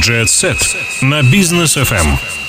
Jet Set на бизнес FM.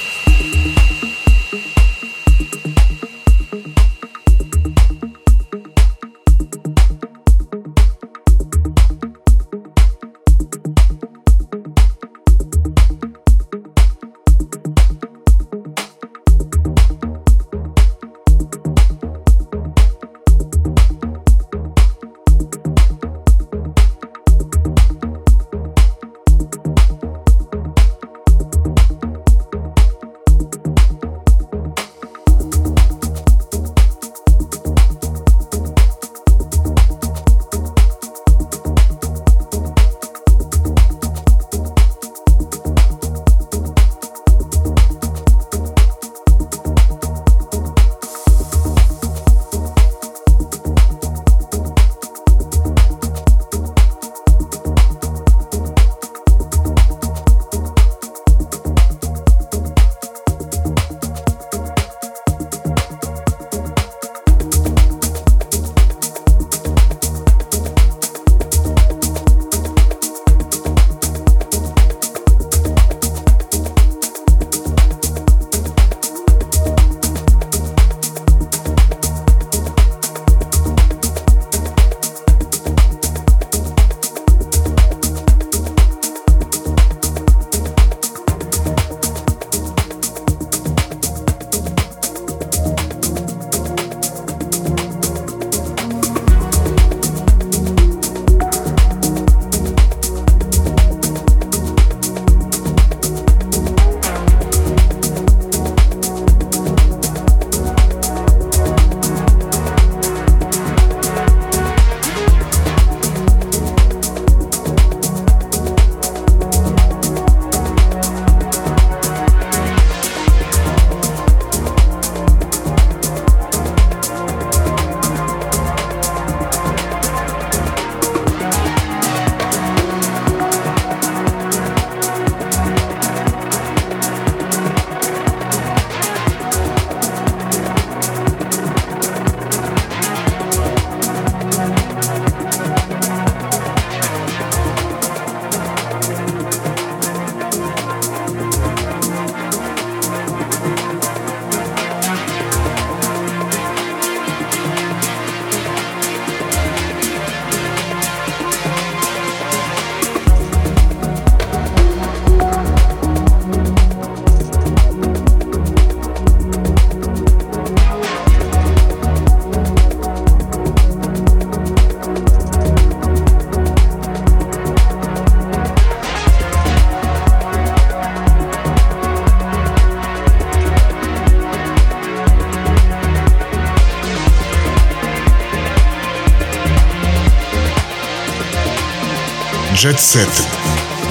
Jet Set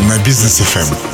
на бизнес FM.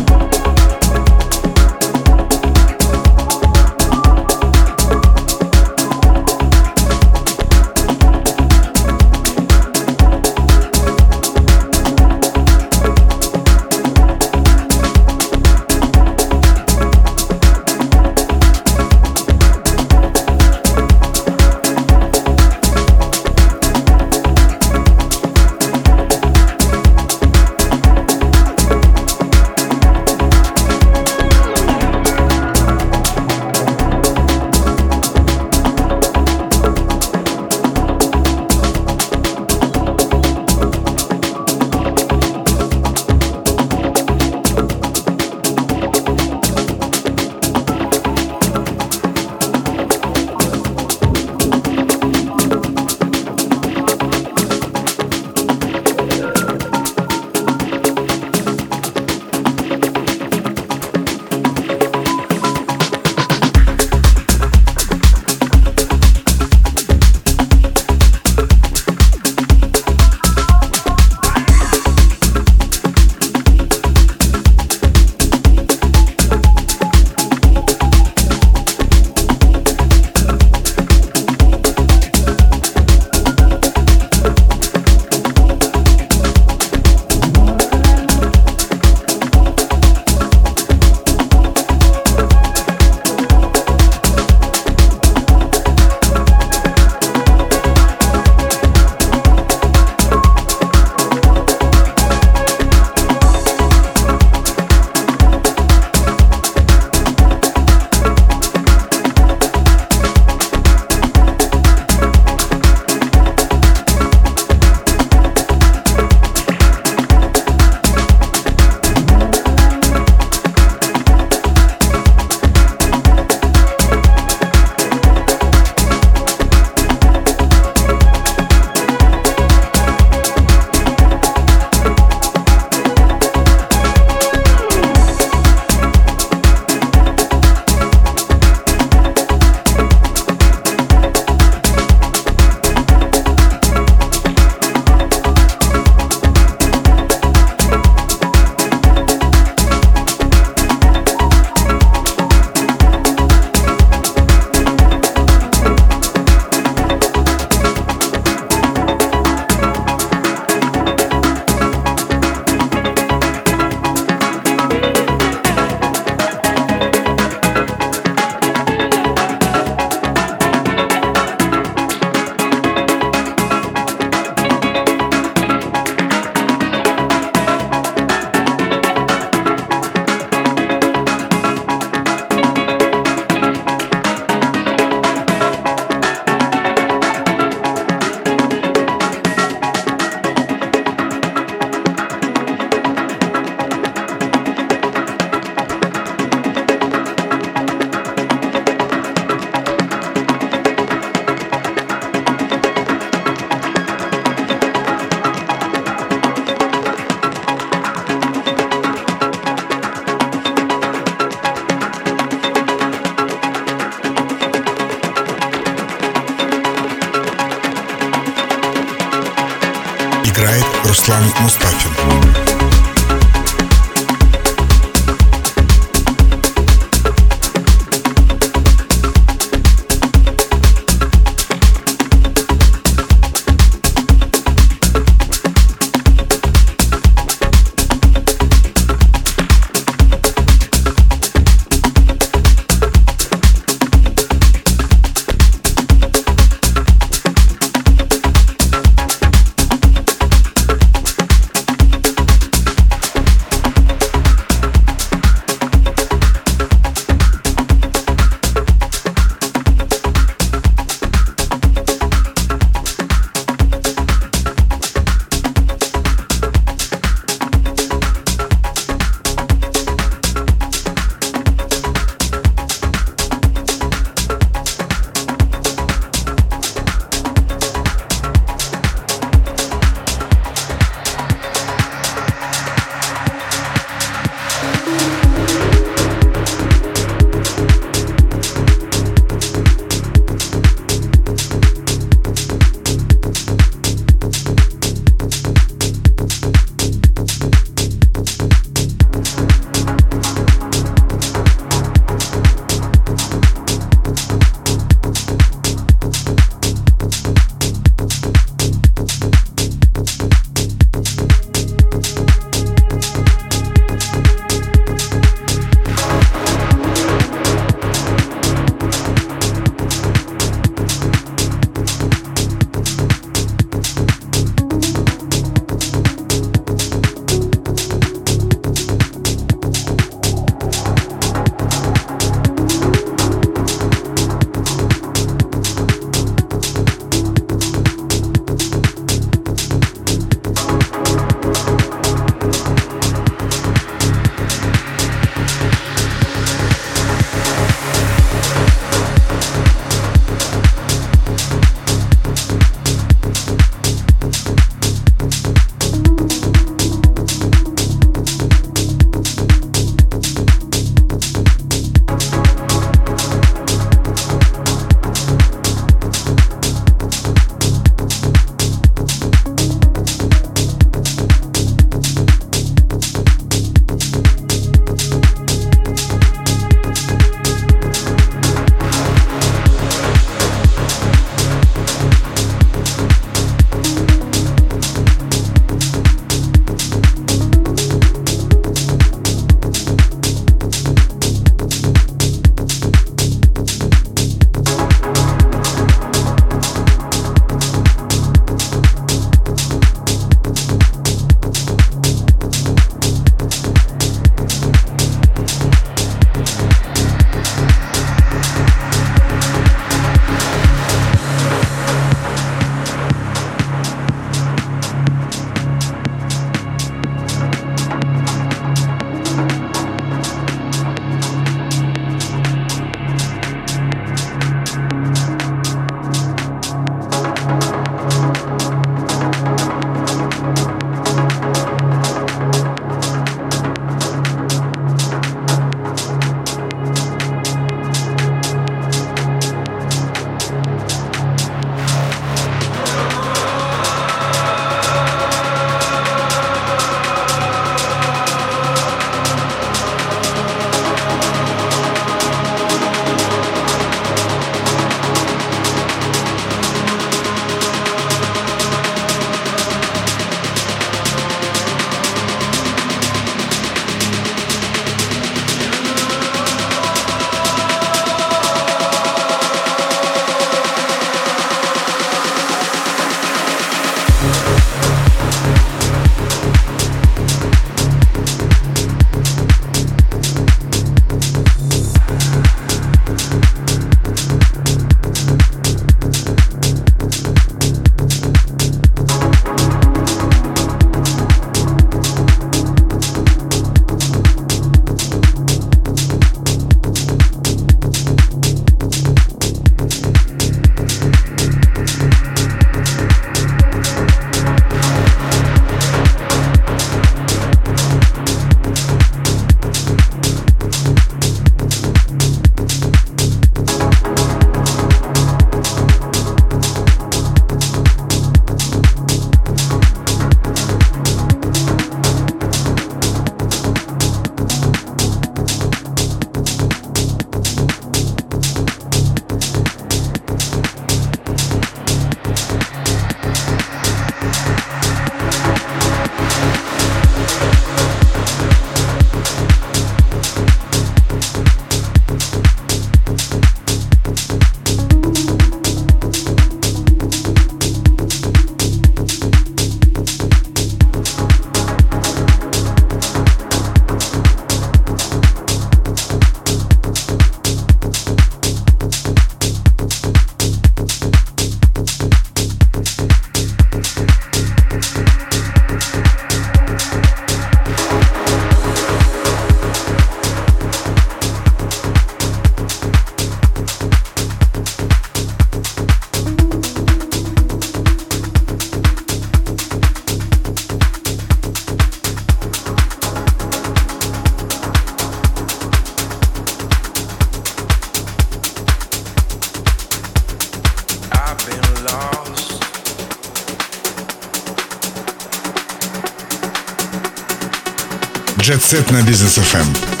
Set на бизнес FM.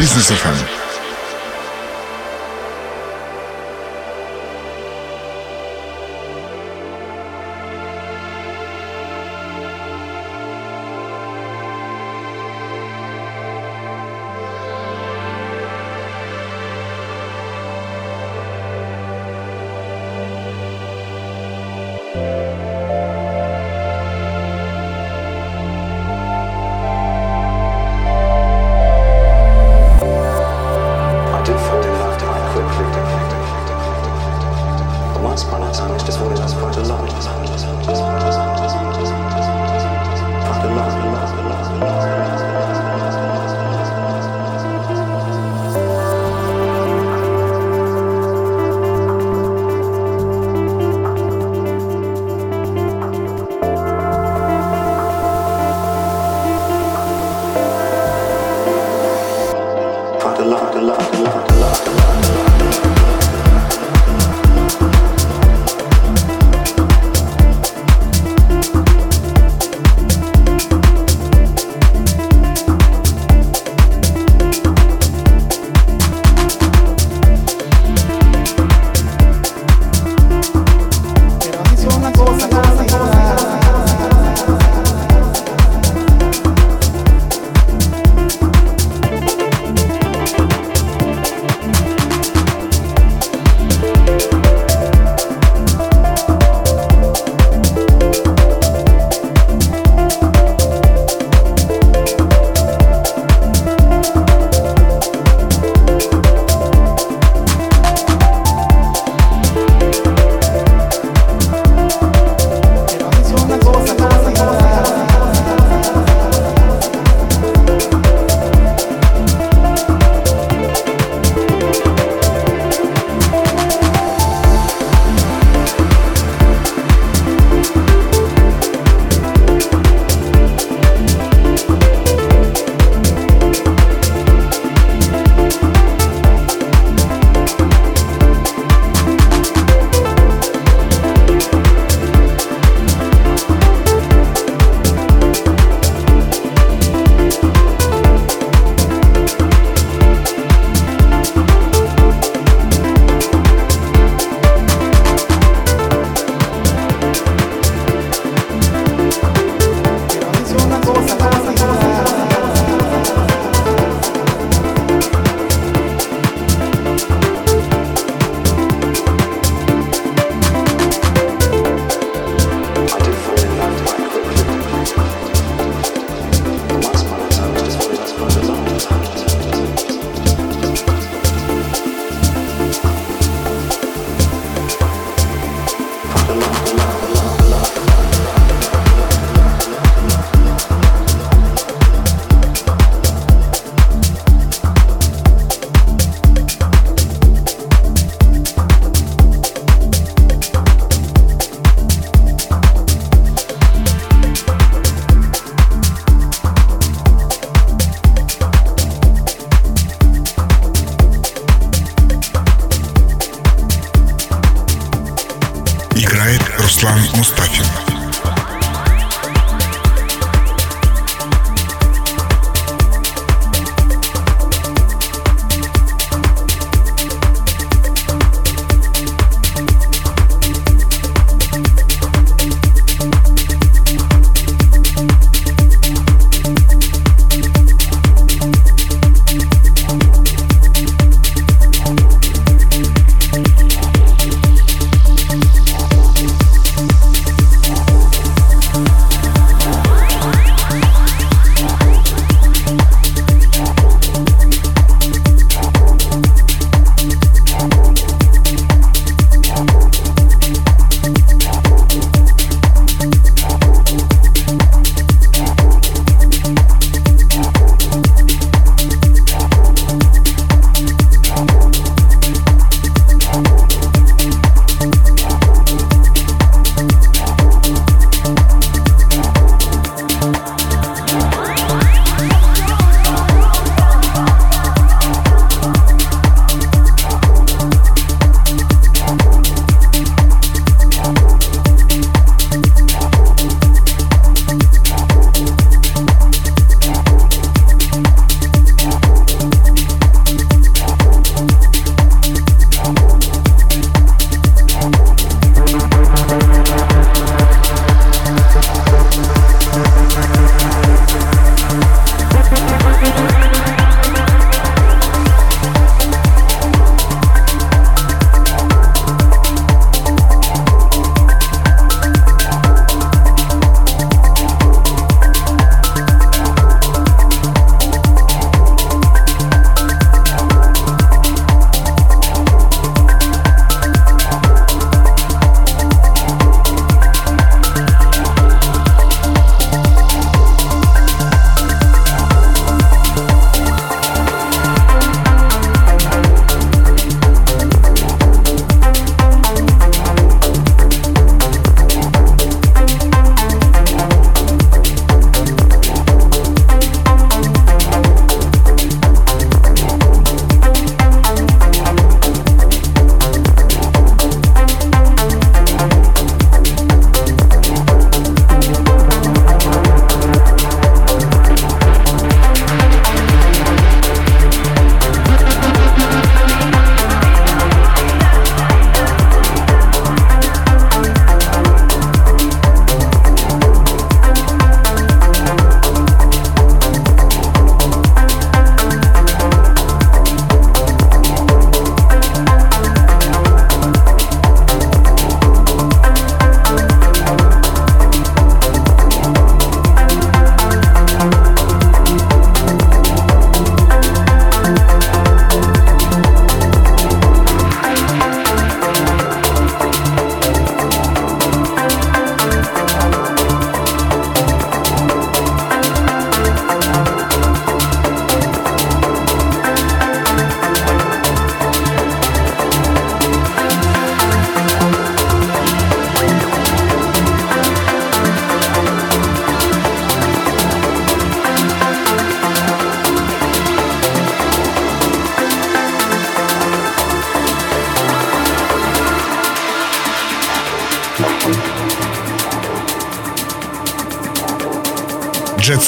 Business FM.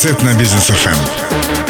Set на бизнес FM.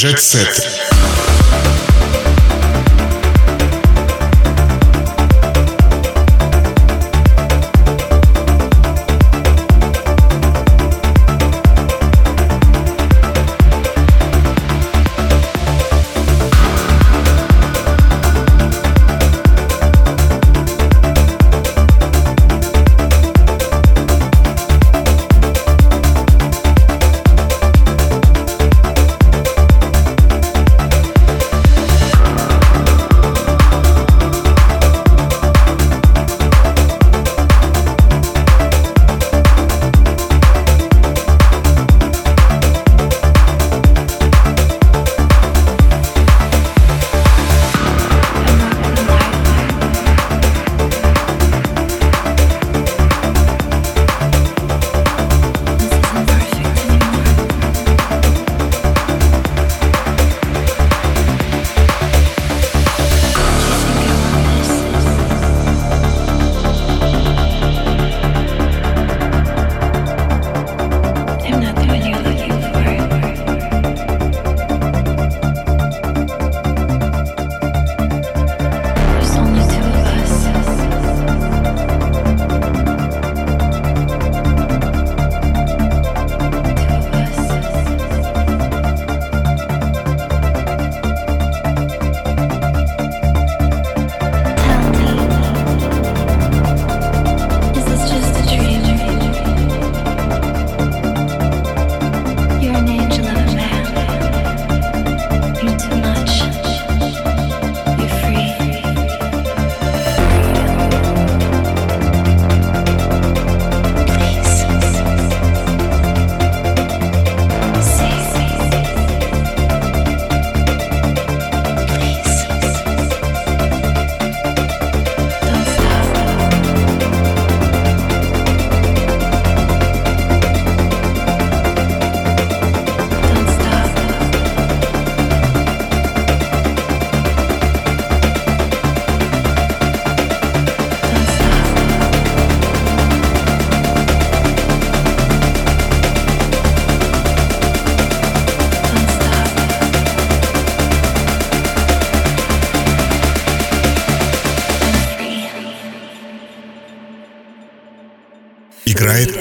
Jet Set.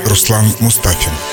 Руслан Мустафин.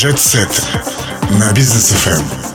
Jet Set на бизнес FM.